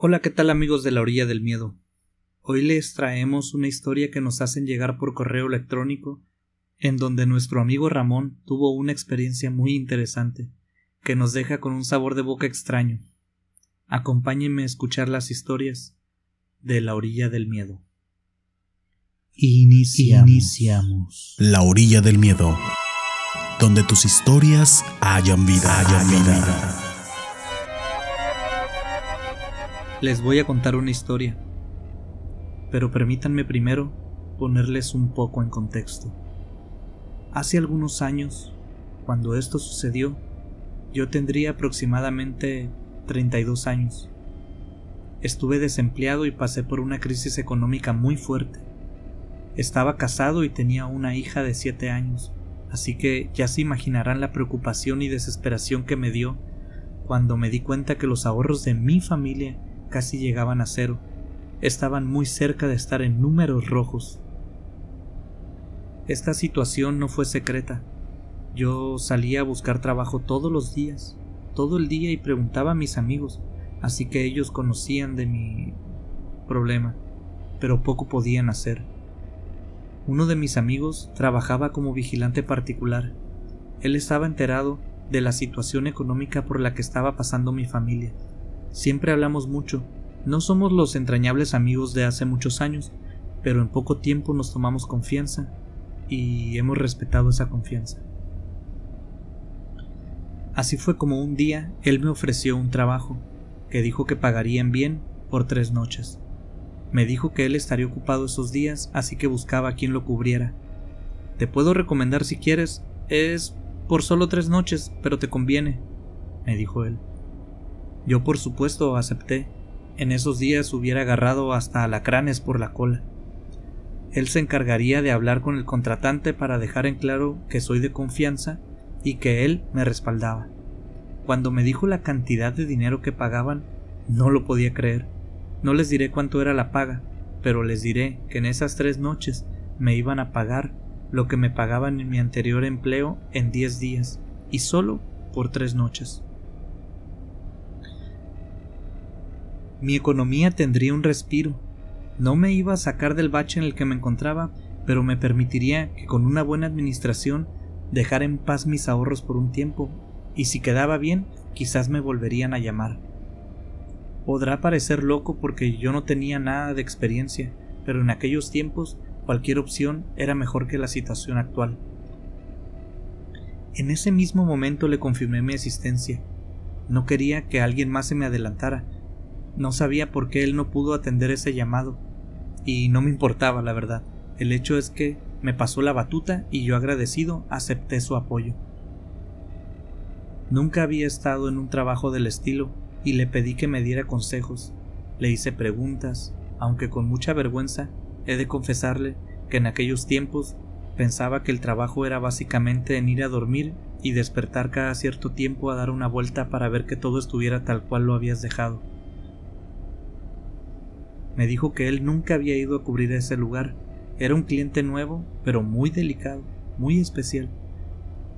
Hola, ¿qué tal amigos de la orilla del miedo? Hoy les traemos una historia que nos hacen llegar por correo electrónico, en donde nuestro amigo Ramón tuvo una experiencia muy interesante, que nos deja con un sabor de boca extraño. Acompáñenme a escuchar las historias de la orilla del miedo. Iniciamos. La orilla del miedo, donde tus historias hayan vida. Hayan vida. Les voy a contar una historia, pero permítanme primero ponerles un poco en contexto. Hace algunos años, cuando esto sucedió, yo tendría aproximadamente 32 años. Estuve desempleado y pasé por una crisis económica muy fuerte. Estaba casado y tenía una hija de 7 años, así que ya se imaginarán la preocupación y desesperación que me dio cuando me di cuenta que los ahorros de mi familia casi llegaban a cero. Estaban muy cerca de estar en números rojos. Esta situación no fue secreta. Yo salía a buscar trabajo todos los días, todo el día y preguntaba a mis amigos, así que ellos conocían de mi problema, pero poco podían hacer. Uno de mis amigos trabajaba como vigilante particular. Él estaba enterado de la situación económica por la que estaba pasando mi familia Siempre hablamos mucho. No somos los entrañables amigos de hace muchos años, pero en poco tiempo nos tomamos confianza y hemos respetado esa confianza. Así fue como un día él me ofreció un trabajo, que dijo que pagarían bien por tres noches. Me dijo que él estaría ocupado esos días, así que buscaba a quien lo cubriera. Te puedo recomendar si quieres, es por solo tres noches, pero te conviene, me dijo él. Yo por supuesto acepté. En esos días hubiera agarrado hasta alacranes por la cola. Él se encargaría de hablar con el contratante para dejar en claro que soy de confianza y que él me respaldaba. Cuando me dijo la cantidad de dinero que pagaban, no lo podía creer. No les diré cuánto era la paga, pero les diré que en esas tres noches me iban a pagar lo que me pagaban en mi anterior empleo en diez días, y solo por tres noches. Mi economía tendría un respiro. No me iba a sacar del bache en el que me encontraba, pero me permitiría que con una buena administración dejar en paz mis ahorros por un tiempo, y si quedaba bien, quizás me volverían a llamar. Podrá parecer loco porque yo no tenía nada de experiencia, pero en aquellos tiempos cualquier opción era mejor que la situación actual. En ese mismo momento le confirmé mi asistencia. No quería que alguien más se me adelantara, no sabía por qué él no pudo atender ese llamado, y no me importaba, la verdad. El hecho es que me pasó la batuta y yo agradecido acepté su apoyo. Nunca había estado en un trabajo del estilo y le pedí que me diera consejos. Le hice preguntas, aunque con mucha vergüenza he de confesarle que en aquellos tiempos pensaba que el trabajo era básicamente en ir a dormir y despertar cada cierto tiempo a dar una vuelta para ver que todo estuviera tal cual lo habías dejado. Me dijo que él nunca había ido a cubrir ese lugar. Era un cliente nuevo, pero muy delicado, muy especial.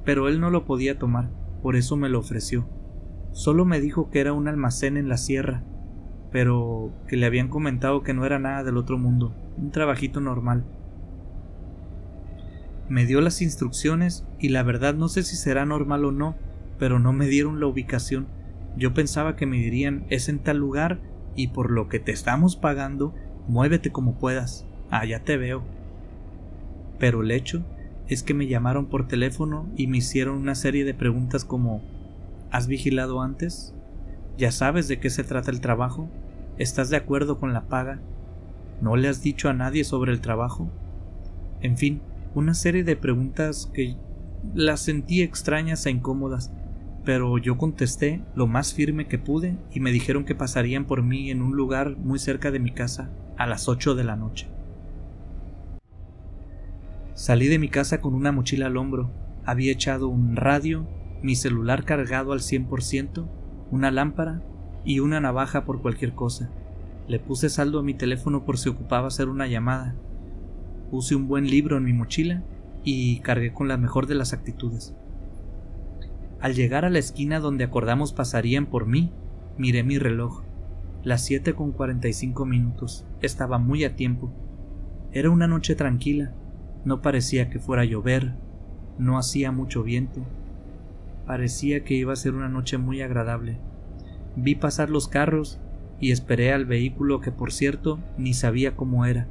Pero él no lo podía tomar, por eso me lo ofreció. Solo me dijo que era un almacén en la sierra, pero que le habían comentado que no era nada del otro mundo, un trabajito normal. Me dio las instrucciones y la verdad no sé si será normal o no, pero no me dieron la ubicación. Yo pensaba que me dirían es en tal lugar y por lo que te estamos pagando, muévete como puedas, allá te veo. Pero el hecho es que me llamaron por teléfono y me hicieron una serie de preguntas como ¿Has vigilado antes? ¿Ya sabes de qué se trata el trabajo? ¿Estás de acuerdo con la paga? ¿No le has dicho a nadie sobre el trabajo? En fin, una serie de preguntas que las sentí extrañas e incómodas, pero yo contesté lo más firme que pude y me dijeron que pasarían por mí en un lugar muy cerca de mi casa a las 8 de la noche. Salí de mi casa con una mochila al hombro, había echado un radio, mi celular cargado al 100%, una lámpara y una navaja por cualquier cosa. Le puse saldo a mi teléfono por si ocupaba hacer una llamada. Puse un buen libro en mi mochila y cargué con la mejor de las actitudes. Al llegar a la esquina donde acordamos pasarían por mí, miré mi reloj. Las 7 con 45 minutos. Estaba muy a tiempo. Era una noche tranquila. No parecía que fuera a llover. No hacía mucho viento. Parecía que iba a ser una noche muy agradable. Vi pasar los carros y esperé al vehículo que por cierto ni sabía cómo era,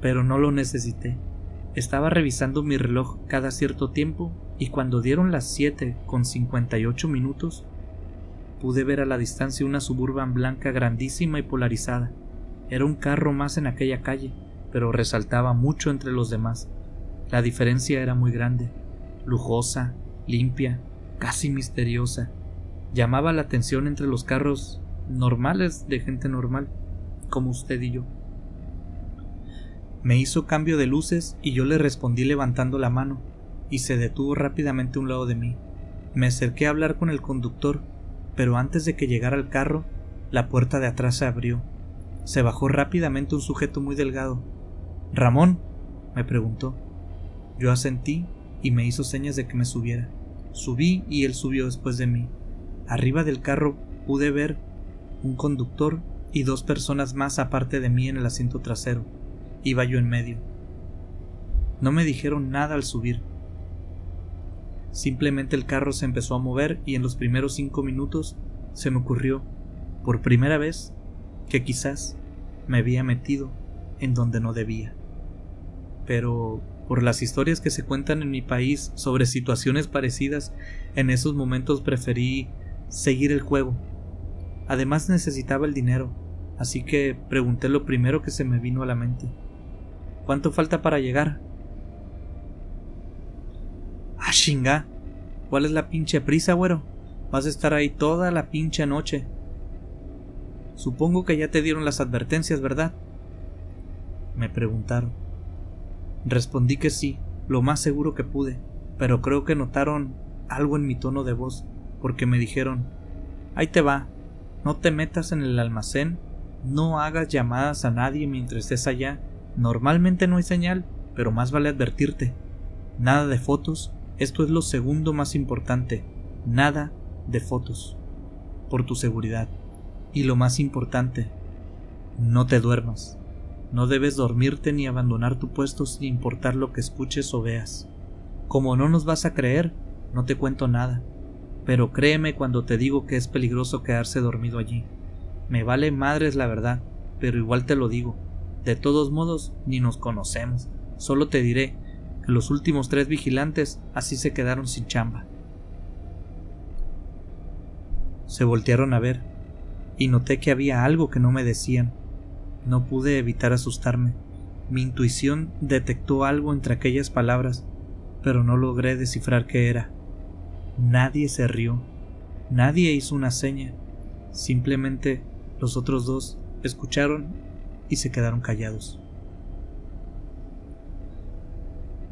pero no lo necesité. Estaba revisando mi reloj cada cierto tiempo y cuando dieron las 7 con 58 minutos pude ver a la distancia una suburban blanca grandísima y polarizada. Era un carro más en aquella calle, pero resaltaba mucho entre los demás. La diferencia era muy grande, lujosa, limpia, casi misteriosa. Llamaba la atención entre los carros normales de gente normal, como usted y yo. Me hizo cambio de luces y yo le respondí levantando la mano, y se detuvo rápidamente a un lado de mí. Me acerqué a hablar con el conductor pero antes de que llegara al carro, la puerta de atrás se abrió. Se bajó rápidamente un sujeto muy delgado. Ramón, me preguntó. Yo asentí y me hizo señas de que me subiera. Subí y él subió después de mí. Arriba del carro pude ver un conductor y dos personas más aparte de mí en el asiento trasero. Iba yo en medio. No me dijeron nada al subir. Simplemente el carro se empezó a mover y en los primeros cinco minutos se me ocurrió, por primera vez, que quizás me había metido en donde no debía. Pero por las historias que se cuentan en mi país sobre situaciones parecidas, en esos momentos preferí seguir el juego. Además necesitaba el dinero, así que pregunté lo primero que se me vino a la mente. ¿Cuánto falta para llegar? Ah, chinga. ¿Cuál es la pinche prisa, güero? Vas a estar ahí toda la pinche noche. Supongo que ya te dieron las advertencias, ¿verdad? Me preguntaron. Respondí que sí, lo más seguro que pude, pero creo que notaron algo en mi tono de voz, porque me dijeron, ahí te va, no te metas en el almacén, no hagas llamadas a nadie mientras estés allá, normalmente no hay señal, pero más vale advertirte, nada de fotos, esto es lo segundo más importante. Nada de fotos. Por tu seguridad. Y lo más importante, no te duermas. No debes dormirte ni abandonar tu puesto sin importar lo que escuches o veas. Como no nos vas a creer, no te cuento nada. Pero créeme cuando te digo que es peligroso quedarse dormido allí. Me vale madres la verdad, pero igual te lo digo. De todos modos, ni nos conocemos. Solo te diré los últimos tres vigilantes así se quedaron sin chamba. Se voltearon a ver, y noté que había algo que no me decían. No pude evitar asustarme. Mi intuición detectó algo entre aquellas palabras, pero no logré descifrar qué era. Nadie se rió, nadie hizo una seña, simplemente los otros dos escucharon y se quedaron callados.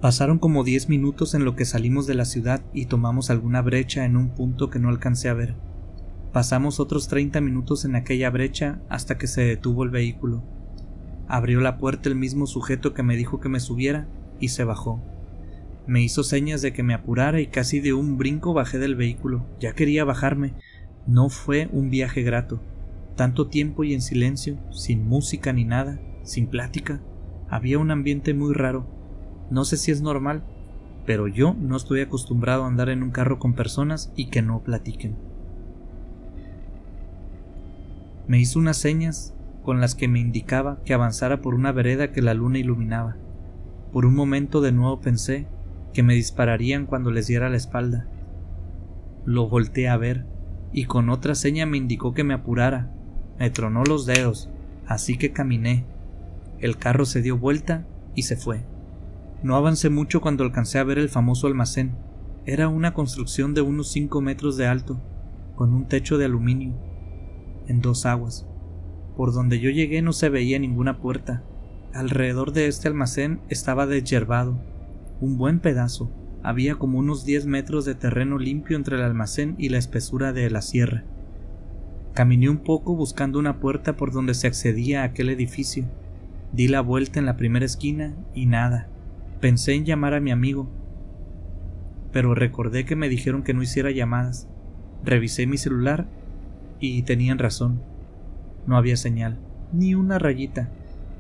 Pasaron como diez minutos en lo que salimos de la ciudad y tomamos alguna brecha en un punto que no alcancé a ver. Pasamos otros treinta minutos en aquella brecha hasta que se detuvo el vehículo. Abrió la puerta el mismo sujeto que me dijo que me subiera y se bajó. Me hizo señas de que me apurara y casi de un brinco bajé del vehículo. Ya quería bajarme. No fue un viaje grato. Tanto tiempo y en silencio, sin música ni nada, sin plática. Había un ambiente muy raro no sé si es normal, pero yo no estoy acostumbrado a andar en un carro con personas y que no platiquen. Me hizo unas señas con las que me indicaba que avanzara por una vereda que la luna iluminaba. Por un momento de nuevo pensé que me dispararían cuando les diera la espalda. Lo volteé a ver y con otra seña me indicó que me apurara. Me tronó los dedos, así que caminé. El carro se dio vuelta y se fue. No avancé mucho cuando alcancé a ver el famoso almacén. Era una construcción de unos cinco metros de alto, con un techo de aluminio, en dos aguas. Por donde yo llegué no se veía ninguna puerta. Alrededor de este almacén estaba desyerbado, un buen pedazo. Había como unos diez metros de terreno limpio entre el almacén y la espesura de la sierra. Caminé un poco buscando una puerta por donde se accedía a aquel edificio. Di la vuelta en la primera esquina y nada. Pensé en llamar a mi amigo, pero recordé que me dijeron que no hiciera llamadas. Revisé mi celular y tenían razón. No había señal, ni una rayita.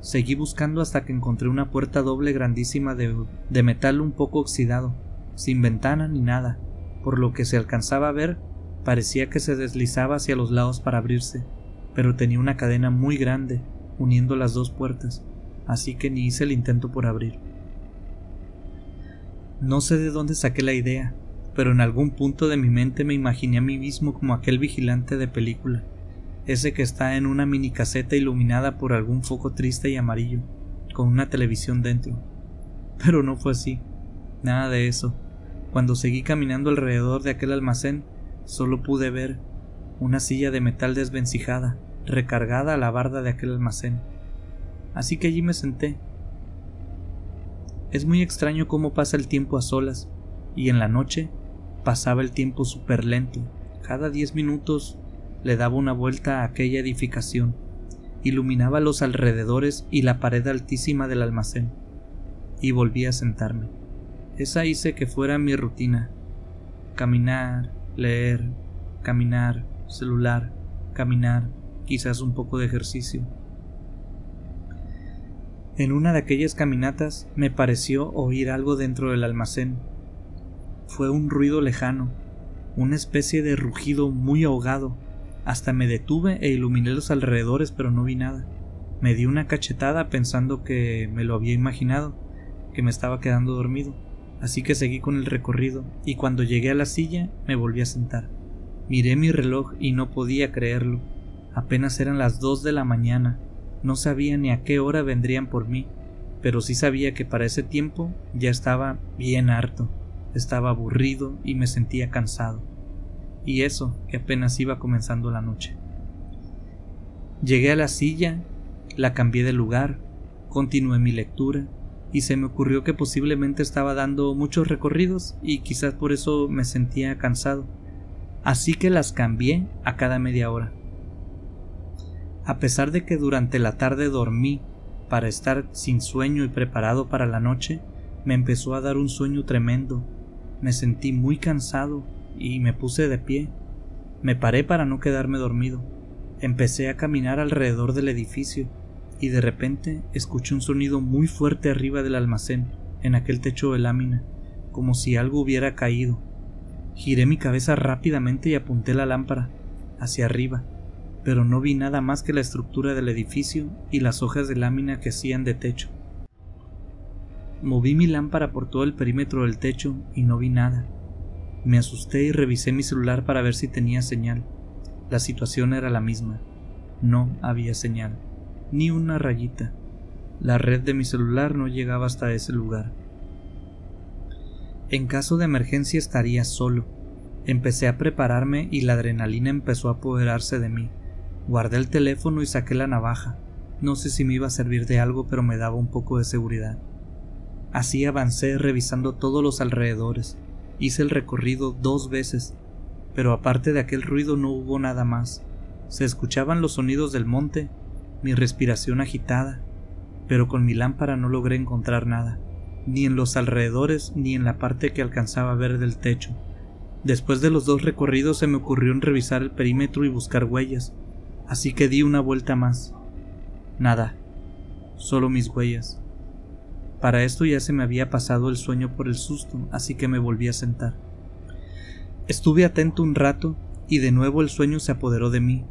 Seguí buscando hasta que encontré una puerta doble grandísima de, de metal un poco oxidado, sin ventana ni nada, por lo que se alcanzaba a ver parecía que se deslizaba hacia los lados para abrirse, pero tenía una cadena muy grande uniendo las dos puertas, así que ni hice el intento por abrir. No sé de dónde saqué la idea, pero en algún punto de mi mente me imaginé a mí mismo como aquel vigilante de película, ese que está en una mini caseta iluminada por algún foco triste y amarillo, con una televisión dentro. Pero no fue así, nada de eso. Cuando seguí caminando alrededor de aquel almacén, solo pude ver una silla de metal desvencijada, recargada a la barda de aquel almacén. Así que allí me senté. Es muy extraño cómo pasa el tiempo a solas, y en la noche pasaba el tiempo súper lento. Cada diez minutos le daba una vuelta a aquella edificación, iluminaba los alrededores y la pared altísima del almacén, y volví a sentarme. Esa hice que fuera mi rutina. Caminar, leer, caminar, celular, caminar, quizás un poco de ejercicio. En una de aquellas caminatas me pareció oír algo dentro del almacén. Fue un ruido lejano, una especie de rugido muy ahogado. Hasta me detuve e iluminé los alrededores, pero no vi nada. Me di una cachetada pensando que me lo había imaginado, que me estaba quedando dormido. Así que seguí con el recorrido, y cuando llegué a la silla me volví a sentar. Miré mi reloj y no podía creerlo. Apenas eran las dos de la mañana. No sabía ni a qué hora vendrían por mí, pero sí sabía que para ese tiempo ya estaba bien harto, estaba aburrido y me sentía cansado. Y eso que apenas iba comenzando la noche. Llegué a la silla, la cambié de lugar, continué mi lectura y se me ocurrió que posiblemente estaba dando muchos recorridos y quizás por eso me sentía cansado. Así que las cambié a cada media hora. A pesar de que durante la tarde dormí para estar sin sueño y preparado para la noche, me empezó a dar un sueño tremendo. Me sentí muy cansado y me puse de pie. Me paré para no quedarme dormido. Empecé a caminar alrededor del edificio y de repente escuché un sonido muy fuerte arriba del almacén, en aquel techo de lámina, como si algo hubiera caído. Giré mi cabeza rápidamente y apunté la lámpara hacia arriba pero no vi nada más que la estructura del edificio y las hojas de lámina que hacían de techo. Moví mi lámpara por todo el perímetro del techo y no vi nada. Me asusté y revisé mi celular para ver si tenía señal. La situación era la misma. No había señal, ni una rayita. La red de mi celular no llegaba hasta ese lugar. En caso de emergencia estaría solo. Empecé a prepararme y la adrenalina empezó a apoderarse de mí. Guardé el teléfono y saqué la navaja. No sé si me iba a servir de algo, pero me daba un poco de seguridad. Así avancé revisando todos los alrededores. Hice el recorrido dos veces, pero aparte de aquel ruido no hubo nada más. Se escuchaban los sonidos del monte, mi respiración agitada, pero con mi lámpara no logré encontrar nada, ni en los alrededores ni en la parte que alcanzaba a ver del techo. Después de los dos recorridos se me ocurrió en revisar el perímetro y buscar huellas, así que di una vuelta más. Nada, solo mis huellas. Para esto ya se me había pasado el sueño por el susto, así que me volví a sentar. Estuve atento un rato y de nuevo el sueño se apoderó de mí.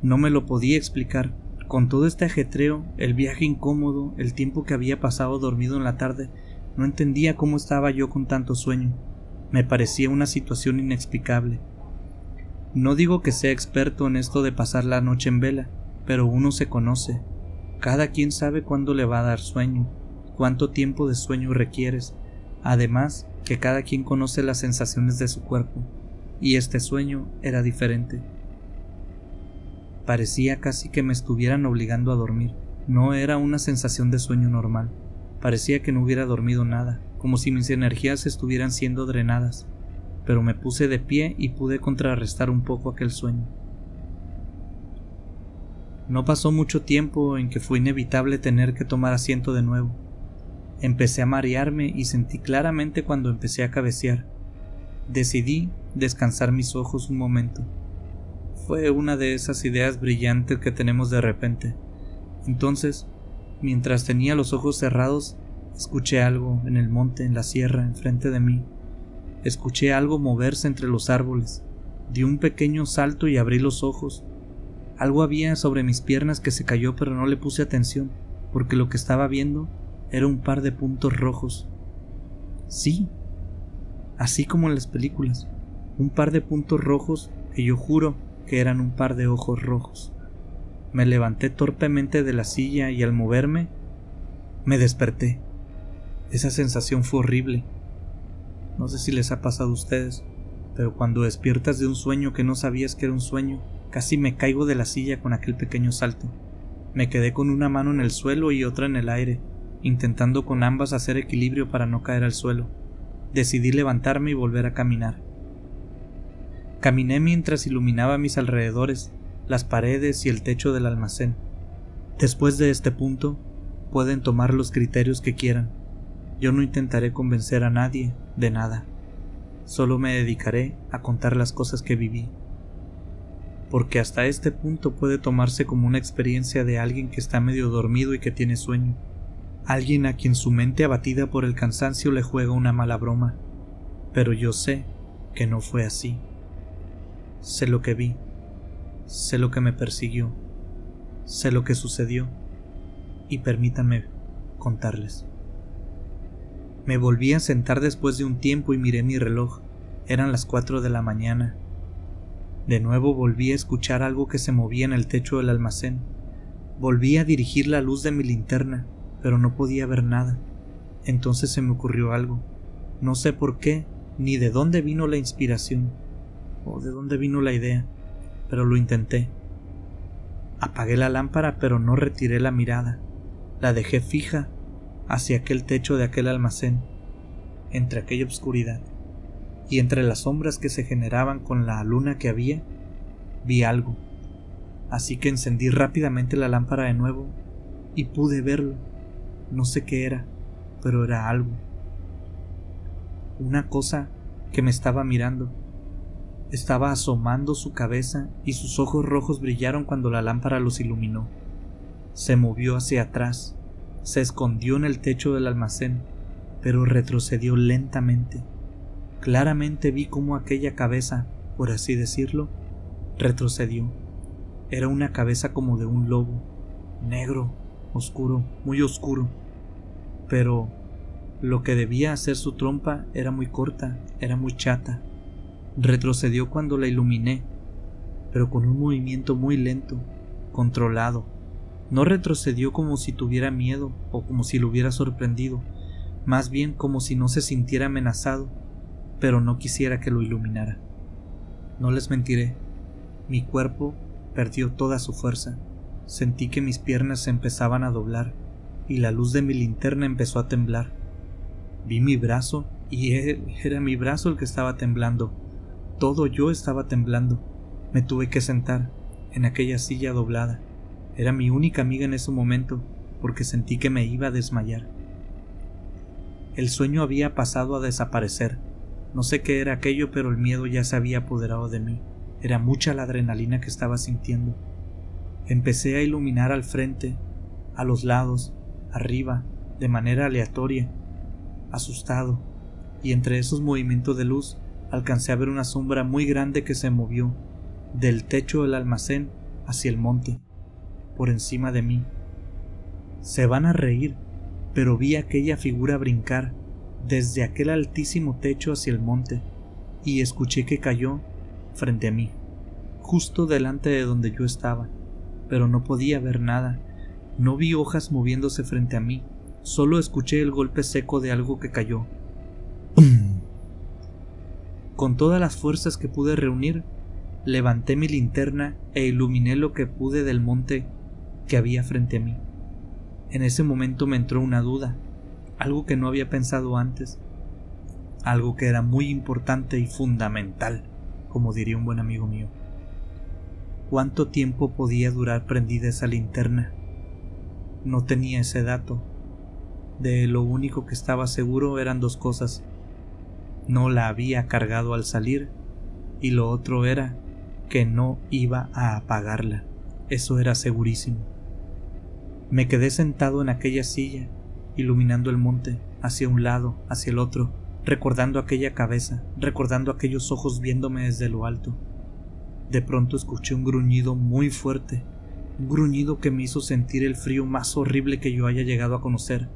No me lo podía explicar. Con todo este ajetreo, el viaje incómodo, el tiempo que había pasado dormido en la tarde, no entendía cómo estaba yo con tanto sueño. Me parecía una situación inexplicable. No digo que sea experto en esto de pasar la noche en vela, pero uno se conoce. Cada quien sabe cuándo le va a dar sueño, cuánto tiempo de sueño requieres. Además, que cada quien conoce las sensaciones de su cuerpo, y este sueño era diferente. Parecía casi que me estuvieran obligando a dormir. No era una sensación de sueño normal. Parecía que no hubiera dormido nada, como si mis energías estuvieran siendo drenadas pero me puse de pie y pude contrarrestar un poco aquel sueño. No pasó mucho tiempo en que fue inevitable tener que tomar asiento de nuevo. Empecé a marearme y sentí claramente cuando empecé a cabecear. Decidí descansar mis ojos un momento. Fue una de esas ideas brillantes que tenemos de repente. Entonces, mientras tenía los ojos cerrados, escuché algo en el monte, en la sierra, enfrente de mí. Escuché algo moverse entre los árboles. Di un pequeño salto y abrí los ojos. Algo había sobre mis piernas que se cayó pero no le puse atención, porque lo que estaba viendo era un par de puntos rojos. Sí, así como en las películas, un par de puntos rojos que yo juro que eran un par de ojos rojos. Me levanté torpemente de la silla y al moverme, me desperté. Esa sensación fue horrible. No sé si les ha pasado a ustedes, pero cuando despiertas de un sueño que no sabías que era un sueño, casi me caigo de la silla con aquel pequeño salto. Me quedé con una mano en el suelo y otra en el aire, intentando con ambas hacer equilibrio para no caer al suelo. Decidí levantarme y volver a caminar. Caminé mientras iluminaba mis alrededores, las paredes y el techo del almacén. Después de este punto, pueden tomar los criterios que quieran. Yo no intentaré convencer a nadie de nada. Solo me dedicaré a contar las cosas que viví. Porque hasta este punto puede tomarse como una experiencia de alguien que está medio dormido y que tiene sueño. Alguien a quien su mente abatida por el cansancio le juega una mala broma. Pero yo sé que no fue así. Sé lo que vi, sé lo que me persiguió, sé lo que sucedió y permítanme contarles. Me volví a sentar después de un tiempo y miré mi reloj. Eran las cuatro de la mañana. De nuevo volví a escuchar algo que se movía en el techo del almacén. Volví a dirigir la luz de mi linterna, pero no podía ver nada. Entonces se me ocurrió algo. No sé por qué, ni de dónde vino la inspiración de dónde vino la idea, pero lo intenté. Apagué la lámpara, pero no retiré la mirada. La dejé fija hacia aquel techo de aquel almacén, entre aquella oscuridad, y entre las sombras que se generaban con la luna que había, vi algo. Así que encendí rápidamente la lámpara de nuevo y pude verlo. No sé qué era, pero era algo. Una cosa que me estaba mirando estaba asomando su cabeza y sus ojos rojos brillaron cuando la lámpara los iluminó. Se movió hacia atrás, se escondió en el techo del almacén, pero retrocedió lentamente. Claramente vi cómo aquella cabeza, por así decirlo, retrocedió. Era una cabeza como de un lobo, negro, oscuro, muy oscuro. Pero lo que debía hacer su trompa era muy corta, era muy chata, Retrocedió cuando la iluminé, pero con un movimiento muy lento, controlado. No retrocedió como si tuviera miedo o como si lo hubiera sorprendido, más bien como si no se sintiera amenazado, pero no quisiera que lo iluminara. No les mentiré, mi cuerpo perdió toda su fuerza. Sentí que mis piernas se empezaban a doblar y la luz de mi linterna empezó a temblar. Vi mi brazo y era mi brazo el que estaba temblando. Todo yo estaba temblando. Me tuve que sentar en aquella silla doblada. Era mi única amiga en ese momento porque sentí que me iba a desmayar. El sueño había pasado a desaparecer. No sé qué era aquello, pero el miedo ya se había apoderado de mí. Era mucha la adrenalina que estaba sintiendo. Empecé a iluminar al frente, a los lados, arriba, de manera aleatoria, asustado, y entre esos movimientos de luz alcancé a ver una sombra muy grande que se movió del techo del almacén hacia el monte, por encima de mí. Se van a reír, pero vi aquella figura brincar desde aquel altísimo techo hacia el monte y escuché que cayó frente a mí, justo delante de donde yo estaba, pero no podía ver nada, no vi hojas moviéndose frente a mí, solo escuché el golpe seco de algo que cayó. Con todas las fuerzas que pude reunir, levanté mi linterna e iluminé lo que pude del monte que había frente a mí. En ese momento me entró una duda, algo que no había pensado antes, algo que era muy importante y fundamental, como diría un buen amigo mío. ¿Cuánto tiempo podía durar prendida esa linterna? No tenía ese dato. De lo único que estaba seguro eran dos cosas no la había cargado al salir y lo otro era que no iba a apagarla. Eso era segurísimo. Me quedé sentado en aquella silla, iluminando el monte, hacia un lado, hacia el otro, recordando aquella cabeza, recordando aquellos ojos viéndome desde lo alto. De pronto escuché un gruñido muy fuerte, un gruñido que me hizo sentir el frío más horrible que yo haya llegado a conocer.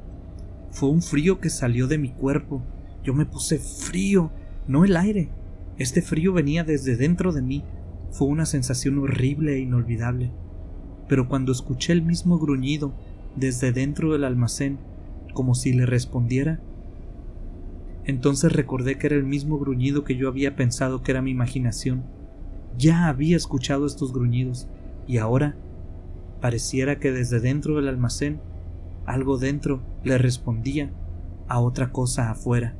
Fue un frío que salió de mi cuerpo. Yo me puse frío, no el aire. Este frío venía desde dentro de mí. Fue una sensación horrible e inolvidable. Pero cuando escuché el mismo gruñido desde dentro del almacén, como si le respondiera, entonces recordé que era el mismo gruñido que yo había pensado que era mi imaginación. Ya había escuchado estos gruñidos, y ahora pareciera que desde dentro del almacén algo dentro le respondía a otra cosa afuera,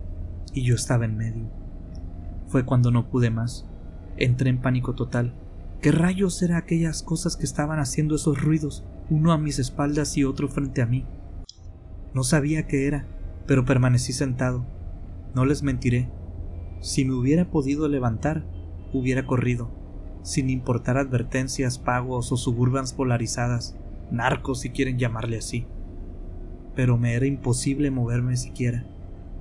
y yo estaba en medio. Fue cuando no pude más. Entré en pánico total. ¿Qué rayos eran aquellas cosas que estaban haciendo esos ruidos, uno a mis espaldas y otro frente a mí? No sabía qué era, pero permanecí sentado. No les mentiré. Si me hubiera podido levantar, hubiera corrido, sin importar advertencias, pagos o suburbans polarizadas, narcos si quieren llamarle así. Pero me era imposible moverme siquiera.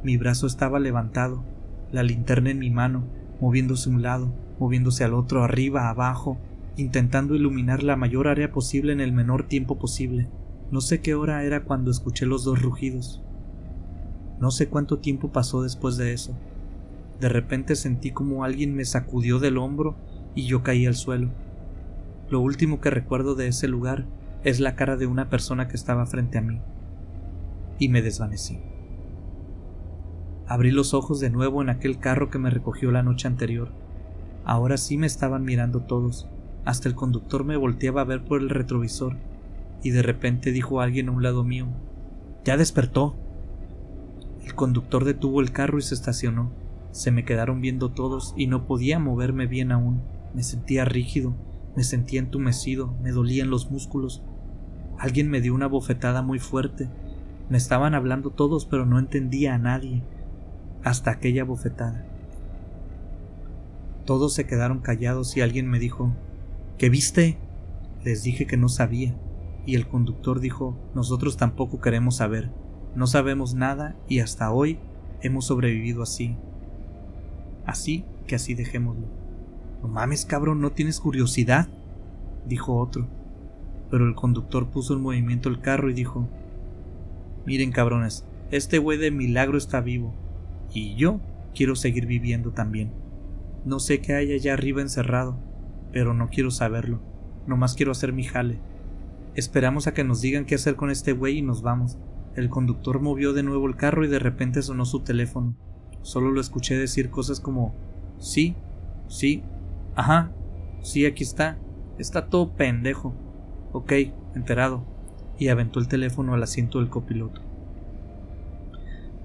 Mi brazo estaba levantado, la linterna en mi mano, moviéndose a un lado, moviéndose al otro, arriba, abajo, intentando iluminar la mayor área posible en el menor tiempo posible. No sé qué hora era cuando escuché los dos rugidos. No sé cuánto tiempo pasó después de eso. De repente sentí como alguien me sacudió del hombro y yo caí al suelo. Lo último que recuerdo de ese lugar es la cara de una persona que estaba frente a mí. Y me desvanecí. Abrí los ojos de nuevo en aquel carro que me recogió la noche anterior. Ahora sí me estaban mirando todos. Hasta el conductor me volteaba a ver por el retrovisor y de repente dijo alguien a un lado mío Ya despertó. El conductor detuvo el carro y se estacionó. Se me quedaron viendo todos y no podía moverme bien aún. Me sentía rígido, me sentía entumecido, me dolían los músculos. Alguien me dio una bofetada muy fuerte. Me estaban hablando todos, pero no entendía a nadie. Hasta aquella bofetada. Todos se quedaron callados y alguien me dijo ¿Qué viste? Les dije que no sabía y el conductor dijo Nosotros tampoco queremos saber, no sabemos nada y hasta hoy hemos sobrevivido así. Así que así dejémoslo. No mames, cabrón, ¿no tienes curiosidad? dijo otro. Pero el conductor puso en movimiento el carro y dijo Miren, cabrones, este güey de milagro está vivo. Y yo quiero seguir viviendo también. No sé qué hay allá arriba encerrado, pero no quiero saberlo. Nomás quiero hacer mi jale. Esperamos a que nos digan qué hacer con este güey y nos vamos. El conductor movió de nuevo el carro y de repente sonó su teléfono. Solo lo escuché decir cosas como sí, sí, ajá, sí, aquí está, está todo pendejo. Ok, enterado. Y aventó el teléfono al asiento del copiloto.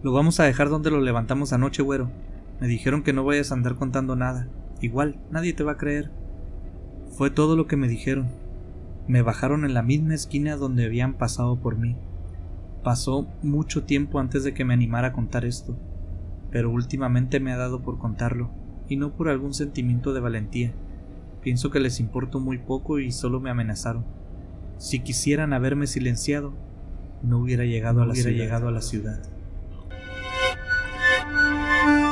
Lo vamos a dejar donde lo levantamos anoche, güero. Me dijeron que no vayas a andar contando nada. Igual, nadie te va a creer. Fue todo lo que me dijeron. Me bajaron en la misma esquina donde habían pasado por mí. Pasó mucho tiempo antes de que me animara a contar esto, pero últimamente me ha dado por contarlo, y no por algún sentimiento de valentía. Pienso que les importo muy poco y solo me amenazaron. Si quisieran haberme silenciado, no hubiera llegado, a, la hubiera llegado a la ciudad.